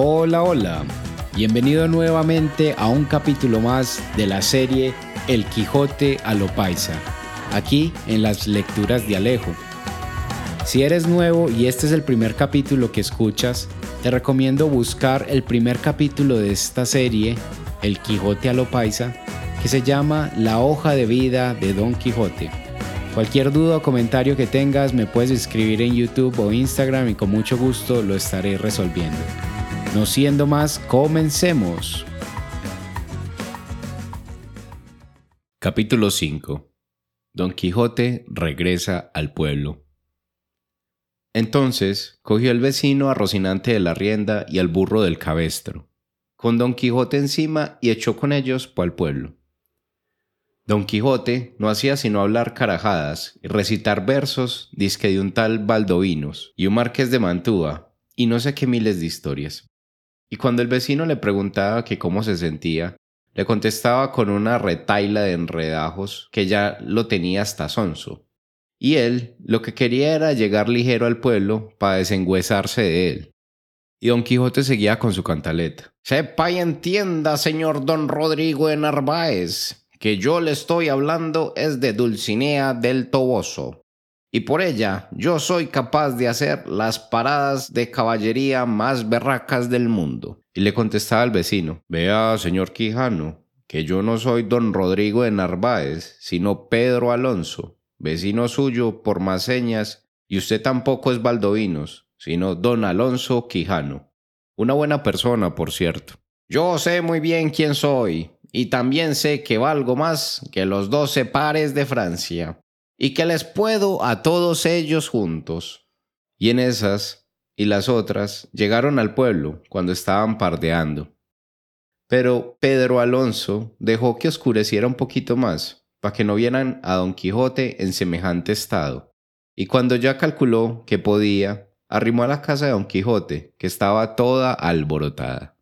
Hola, hola. Bienvenido nuevamente a un capítulo más de la serie El Quijote a lo Paisa, aquí en las lecturas de Alejo. Si eres nuevo y este es el primer capítulo que escuchas, te recomiendo buscar el primer capítulo de esta serie, El Quijote a lo Paisa, que se llama La hoja de vida de Don Quijote. Cualquier duda o comentario que tengas me puedes escribir en YouTube o Instagram y con mucho gusto lo estaré resolviendo. No siendo más, comencemos. Capítulo 5. Don Quijote regresa al pueblo. Entonces cogió el vecino a Rocinante de la rienda y al burro del cabestro, con Don Quijote encima y echó con ellos por el pueblo. Don Quijote no hacía sino hablar carajadas y recitar versos disque de un tal Baldovinos y un marqués de Mantua y no sé qué miles de historias. Y cuando el vecino le preguntaba que cómo se sentía, le contestaba con una retaila de enredajos que ya lo tenía hasta sonso. Y él lo que quería era llegar ligero al pueblo para desengüezarse de él. Y don Quijote seguía con su cantaleta. Sepa y entienda, señor don Rodrigo de Narváez, que yo le estoy hablando es de Dulcinea del Toboso, y por ella yo soy capaz de hacer las paradas de caballería más berracas del mundo. Y le contestaba al vecino, vea, señor Quijano, que yo no soy don Rodrigo de Narváez, sino Pedro Alonso, vecino suyo por más señas, y usted tampoco es Baldovinos, sino don Alonso Quijano. Una buena persona, por cierto. Yo sé muy bien quién soy, y también sé que valgo más que los doce pares de Francia y que les puedo a todos ellos juntos. Y en esas y las otras llegaron al pueblo cuando estaban pardeando. Pero Pedro Alonso dejó que oscureciera un poquito más, para que no vieran a Don Quijote en semejante estado. Y cuando ya calculó que podía, arrimó a la casa de Don Quijote, que estaba toda alborotada.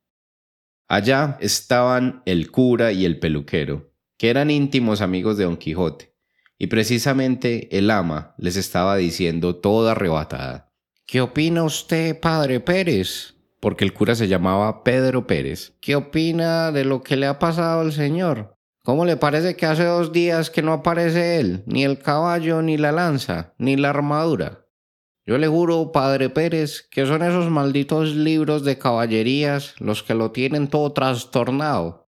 Allá estaban el cura y el peluquero, que eran íntimos amigos de Don Quijote, y precisamente el ama les estaba diciendo toda arrebatada. ¿Qué opina usted, padre Pérez? Porque el cura se llamaba Pedro Pérez. ¿Qué opina de lo que le ha pasado al señor? ¿Cómo le parece que hace dos días que no aparece él, ni el caballo, ni la lanza, ni la armadura? Yo le juro, padre Pérez, que son esos malditos libros de caballerías los que lo tienen todo trastornado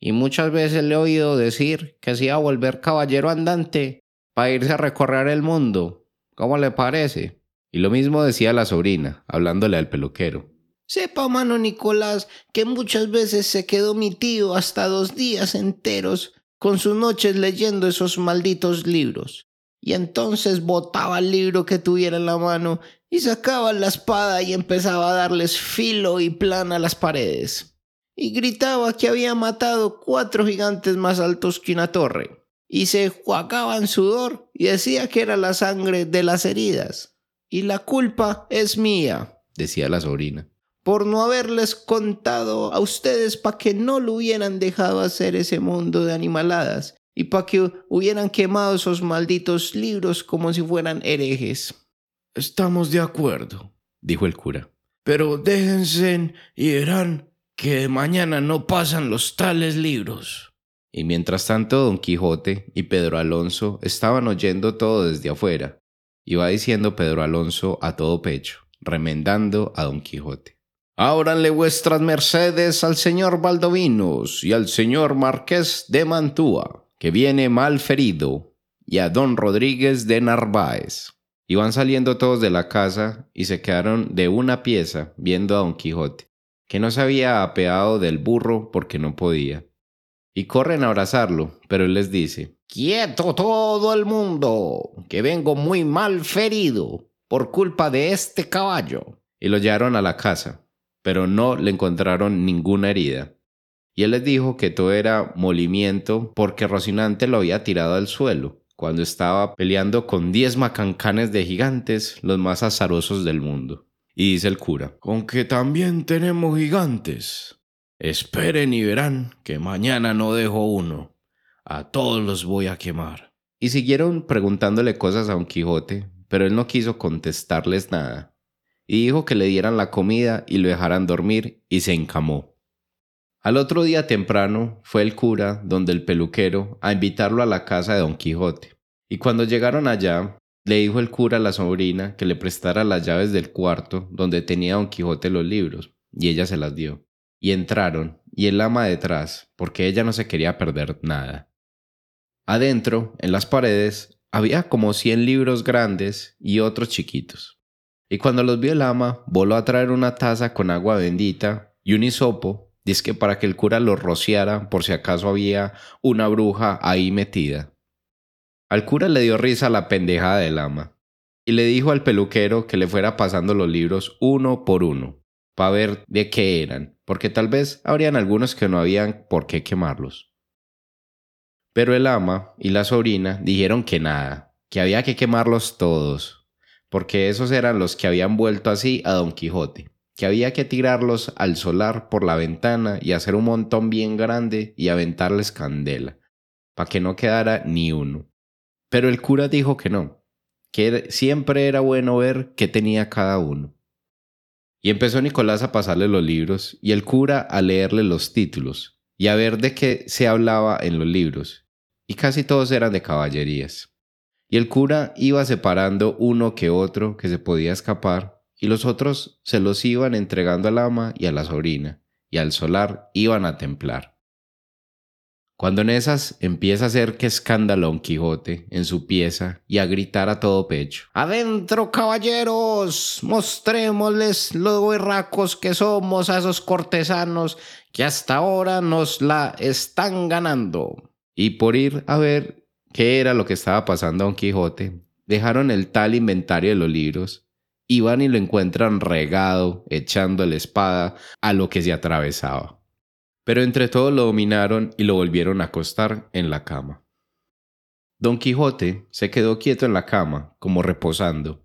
y muchas veces le he oído decir que se iba a volver caballero andante para irse a recorrer el mundo. ¿Cómo le parece? Y lo mismo decía la sobrina, hablándole al peluquero. Sepa, mano Nicolás, que muchas veces se quedó mi tío hasta dos días enteros con sus noches leyendo esos malditos libros. Y entonces botaba el libro que tuviera en la mano y sacaba la espada y empezaba a darles filo y plan a las paredes y gritaba que había matado cuatro gigantes más altos que una torre, y se juagaba en sudor y decía que era la sangre de las heridas. Y la culpa es mía, decía la sobrina, por no haberles contado a ustedes para que no lo hubieran dejado hacer ese mundo de animaladas y para que hubieran quemado esos malditos libros como si fueran herejes. Estamos de acuerdo, dijo el cura. Pero déjense y verán que mañana no pasan los tales libros. Y mientras tanto don Quijote y Pedro Alonso estaban oyendo todo desde afuera. Iba diciendo Pedro Alonso a todo pecho, remendando a don Quijote. Ábranle vuestras mercedes al señor Baldovinos y al señor Marqués de Mantua, que viene mal ferido, y a don Rodríguez de Narváez. Iban saliendo todos de la casa y se quedaron de una pieza viendo a don Quijote que no se había apeado del burro porque no podía. Y corren a abrazarlo, pero él les dice, Quieto todo el mundo, que vengo muy mal ferido por culpa de este caballo. Y lo llevaron a la casa, pero no le encontraron ninguna herida. Y él les dijo que todo era molimiento porque Rocinante lo había tirado al suelo cuando estaba peleando con diez macancanes de gigantes, los más azarosos del mundo. Y dice el cura, con que también tenemos gigantes. Esperen y verán que mañana no dejo uno. A todos los voy a quemar. Y siguieron preguntándole cosas a Don Quijote, pero él no quiso contestarles nada. y dijo que le dieran la comida y lo dejaran dormir y se encamó. Al otro día temprano fue el cura, donde el peluquero, a invitarlo a la casa de Don Quijote. Y cuando llegaron allá, le dijo el cura a la sobrina que le prestara las llaves del cuarto donde tenía Don Quijote los libros, y ella se las dio. Y entraron, y el ama detrás, porque ella no se quería perder nada. Adentro, en las paredes, había como cien libros grandes y otros chiquitos. Y cuando los vio el ama, voló a traer una taza con agua bendita y un hisopo, que para que el cura los rociara por si acaso había una bruja ahí metida. Al cura le dio risa la pendejada del ama y le dijo al peluquero que le fuera pasando los libros uno por uno para ver de qué eran, porque tal vez habrían algunos que no habían por qué quemarlos. Pero el ama y la sobrina dijeron que nada, que había que quemarlos todos, porque esos eran los que habían vuelto así a Don Quijote, que había que tirarlos al solar por la ventana y hacer un montón bien grande y aventarles candela, para que no quedara ni uno. Pero el cura dijo que no, que siempre era bueno ver qué tenía cada uno. Y empezó Nicolás a pasarle los libros y el cura a leerle los títulos y a ver de qué se hablaba en los libros. Y casi todos eran de caballerías. Y el cura iba separando uno que otro que se podía escapar y los otros se los iban entregando al ama y a la sobrina y al solar iban a templar. Cuando en esas empieza a hacer que escándalo Don Quijote en su pieza y a gritar a todo pecho. Adentro, caballeros, mostrémosles los berracos que somos a esos cortesanos que hasta ahora nos la están ganando. Y por ir a ver qué era lo que estaba pasando a Don Quijote, dejaron el tal inventario de los libros y van y lo encuentran regado, echando la espada a lo que se atravesaba pero entre todos lo dominaron y lo volvieron a acostar en la cama. Don Quijote se quedó quieto en la cama, como reposando,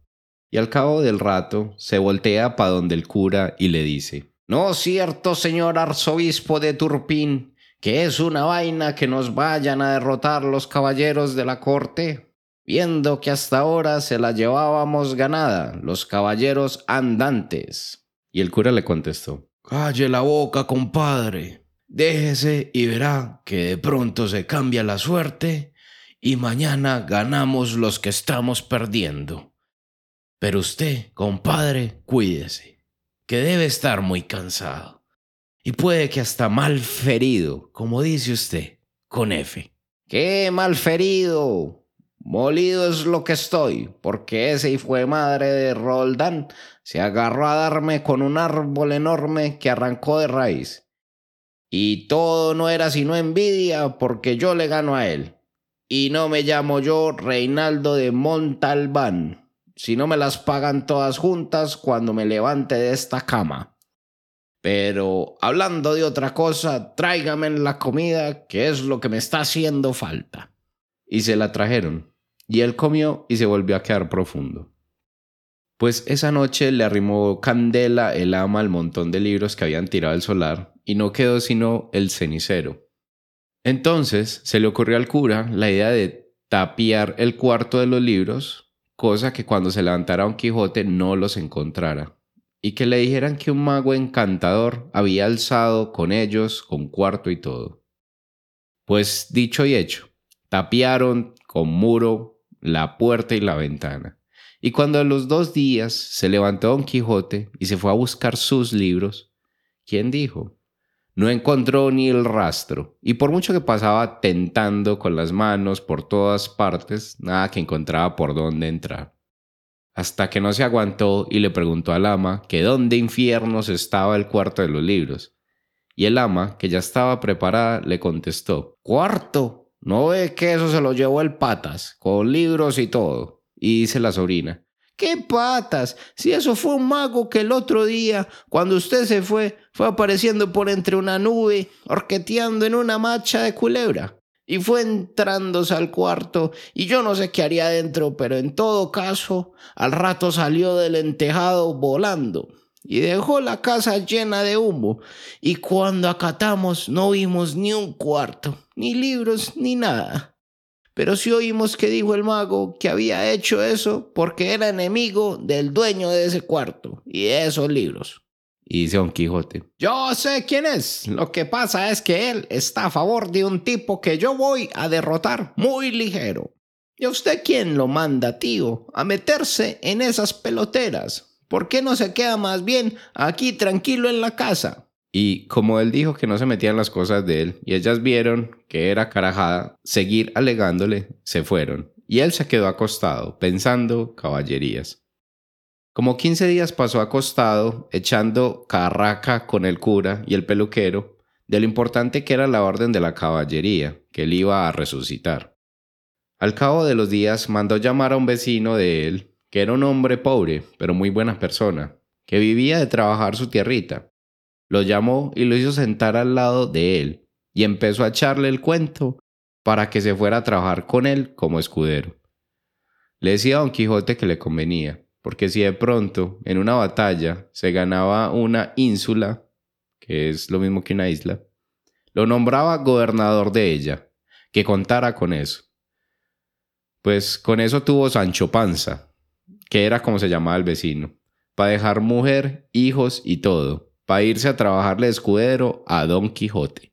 y al cabo del rato se voltea para donde el cura y le dice, No cierto, señor arzobispo de Turpín, que es una vaina que nos vayan a derrotar los caballeros de la corte, viendo que hasta ahora se la llevábamos ganada, los caballeros andantes. Y el cura le contestó, Calle la boca, compadre. Déjese y verá que de pronto se cambia la suerte y mañana ganamos los que estamos perdiendo. Pero usted, compadre, cuídese, que debe estar muy cansado. Y puede que hasta mal ferido, como dice usted, con F. ¿Qué mal ferido? Molido es lo que estoy, porque ese fue madre de Roldán se agarró a darme con un árbol enorme que arrancó de raíz y todo no era sino envidia porque yo le gano a él. Y no me llamo yo Reinaldo de Montalbán, si no me las pagan todas juntas cuando me levante de esta cama. Pero hablando de otra cosa, tráigame la comida, que es lo que me está haciendo falta. Y se la trajeron, y él comió y se volvió a quedar profundo. Pues esa noche le arrimó candela el ama al montón de libros que habían tirado al solar, y no quedó sino el cenicero. Entonces se le ocurrió al cura la idea de tapiar el cuarto de los libros, cosa que cuando se levantara Don Quijote no los encontrara, y que le dijeran que un mago encantador había alzado con ellos, con cuarto y todo. Pues dicho y hecho, tapiaron con muro la puerta y la ventana. Y cuando a los dos días se levantó Don Quijote y se fue a buscar sus libros, ¿quién dijo? No encontró ni el rastro, y por mucho que pasaba tentando con las manos por todas partes, nada que encontraba por dónde entrar. Hasta que no se aguantó y le preguntó al ama que dónde infiernos estaba el cuarto de los libros. Y el ama, que ya estaba preparada, le contestó, Cuarto, ¿no ve que eso se lo llevó el patas, con libros y todo? Y dice la sobrina, ¿Qué patas? Si eso fue un mago que el otro día, cuando usted se fue, fue apareciendo por entre una nube, orqueteando en una macha de culebra. Y fue entrándose al cuarto, y yo no sé qué haría adentro, pero en todo caso, al rato salió del entejado volando y dejó la casa llena de humo. Y cuando acatamos no vimos ni un cuarto, ni libros, ni nada. Pero sí oímos que dijo el mago que había hecho eso porque era enemigo del dueño de ese cuarto y de esos libros. Y dice Don Quijote, Yo sé quién es. Lo que pasa es que él está a favor de un tipo que yo voy a derrotar muy ligero. ¿Y a usted quién lo manda, tío, a meterse en esas peloteras? ¿Por qué no se queda más bien aquí tranquilo en la casa? Y como él dijo que no se metían las cosas de él y ellas vieron que era carajada, seguir alegándole, se fueron. Y él se quedó acostado, pensando caballerías. Como 15 días pasó acostado, echando carraca con el cura y el peluquero, de lo importante que era la orden de la caballería, que él iba a resucitar. Al cabo de los días mandó llamar a un vecino de él, que era un hombre pobre, pero muy buena persona, que vivía de trabajar su tierrita. Lo llamó y lo hizo sentar al lado de él, y empezó a echarle el cuento para que se fuera a trabajar con él como escudero. Le decía a Don Quijote que le convenía, porque si de pronto en una batalla se ganaba una ínsula, que es lo mismo que una isla, lo nombraba gobernador de ella, que contara con eso. Pues con eso tuvo Sancho Panza, que era como se llamaba el vecino, para dejar mujer, hijos y todo, para irse a trabajarle de escudero a Don Quijote.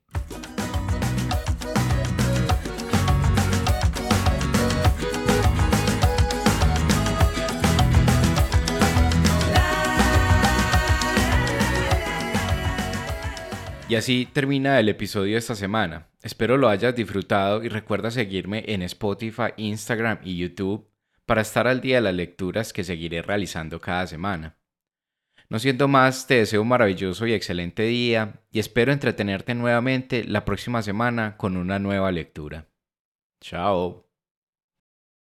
Y así termina el episodio de esta semana. Espero lo hayas disfrutado y recuerda seguirme en Spotify, Instagram y YouTube para estar al día de las lecturas que seguiré realizando cada semana. No siendo más, te deseo un maravilloso y excelente día y espero entretenerte nuevamente la próxima semana con una nueva lectura. Chao.